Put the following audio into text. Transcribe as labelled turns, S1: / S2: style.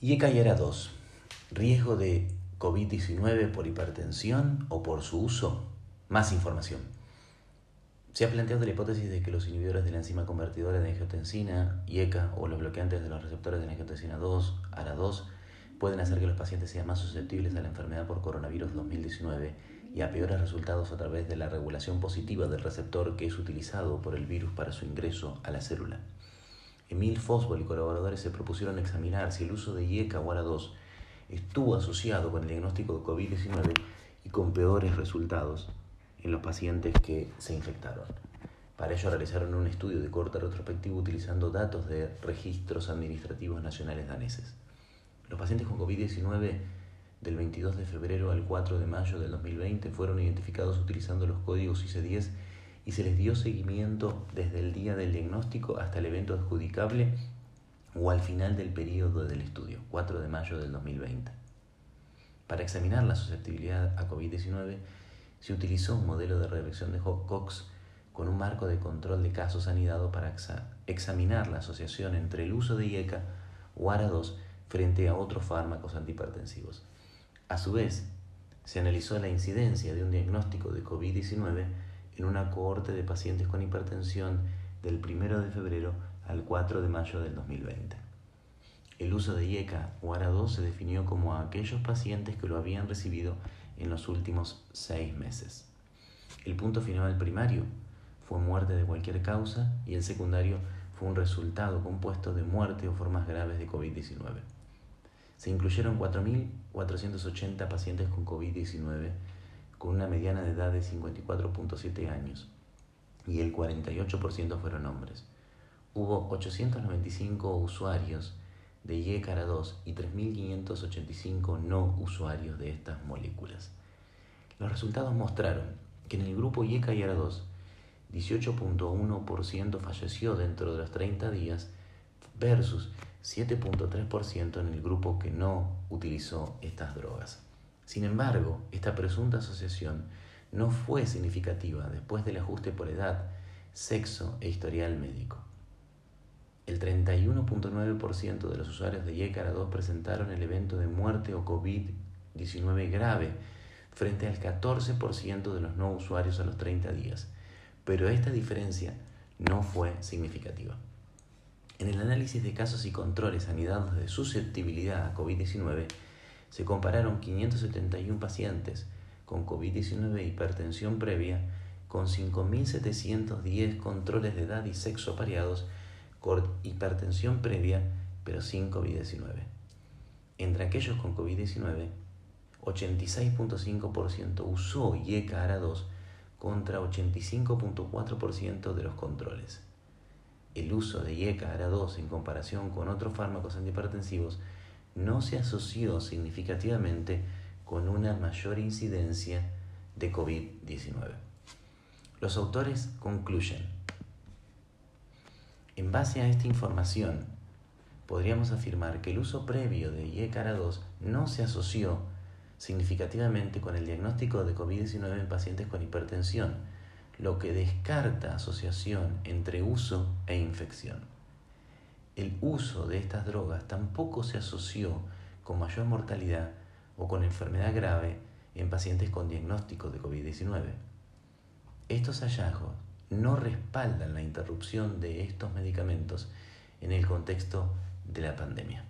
S1: IECA y ERA 2. Riesgo de COVID-19 por hipertensión o por su uso. Más información. Se ha planteado la hipótesis de que los inhibidores de la enzima convertidora de angiotensina, IECA, o los bloqueantes de los receptores de angiotensina 2, ARA2, pueden hacer que los pacientes sean más susceptibles a la enfermedad por coronavirus 2019 y a peores resultados a través de la regulación positiva del receptor que es utilizado por el virus para su ingreso a la célula. Emil Fosbol y colaboradores se propusieron examinar si el uso de IECA o ARA2 estuvo asociado con el diagnóstico de COVID-19 y con peores resultados en los pacientes que se infectaron. Para ello realizaron un estudio de corte retrospectivo utilizando datos de registros administrativos nacionales daneses. Los pacientes con COVID-19 del 22 de febrero al 4 de mayo del 2020 fueron identificados utilizando los códigos IC10 y se les dio seguimiento desde el día del diagnóstico hasta el evento adjudicable o al final del periodo del estudio, 4 de mayo del 2020. Para examinar la susceptibilidad a COVID-19 se utilizó un modelo de regresión de Cox con un marco de control de casos anidado para examinar la asociación entre el uso de IECA o ARA2 frente a otros fármacos antihipertensivos. A su vez, se analizó la incidencia de un diagnóstico de COVID-19 en una cohorte de pacientes con hipertensión del 1 de febrero al 4 de mayo del 2020. El uso de IECA o ARA2 se definió como a aquellos pacientes que lo habían recibido en los últimos seis meses. El punto final primario fue muerte de cualquier causa y el secundario fue un resultado compuesto de muerte o formas graves de COVID-19. Se incluyeron 4.480 pacientes con COVID-19 con una mediana de edad de 54.7 años y el 48% fueron hombres. Hubo 895 usuarios de IECARA2 y 3.585 no usuarios de estas moléculas. Los resultados mostraron que en el grupo IECA y ARA2, 18.1% falleció dentro de los 30 días versus 7.3% en el grupo que no utilizó estas drogas. Sin embargo, esta presunta asociación no fue significativa después del ajuste por edad, sexo e historial médico. El 31.9% de los usuarios de YECARA 2 presentaron el evento de muerte o COVID-19 grave frente al 14% de los no usuarios a los 30 días, pero esta diferencia no fue significativa. En el análisis de casos y controles anidados de susceptibilidad a COVID-19, se compararon 571 pacientes con COVID-19 e hipertensión previa con 5.710 controles de edad y sexo pareados con hipertensión previa pero sin COVID-19. Entre aquellos con COVID-19, 86.5% usó IECA ARA2 contra 85.4% de los controles el uso de IECA ARA2 en comparación con otros fármacos antihipertensivos no se asoció significativamente con una mayor incidencia de COVID-19. Los autores concluyen, en base a esta información, podríamos afirmar que el uso previo de IECA ARA2 no se asoció significativamente con el diagnóstico de COVID-19 en pacientes con hipertensión, lo que descarta asociación entre uso e infección. El uso de estas drogas tampoco se asoció con mayor mortalidad o con enfermedad grave en pacientes con diagnóstico de COVID-19. Estos hallazgos no respaldan la interrupción de estos medicamentos en el contexto de la pandemia.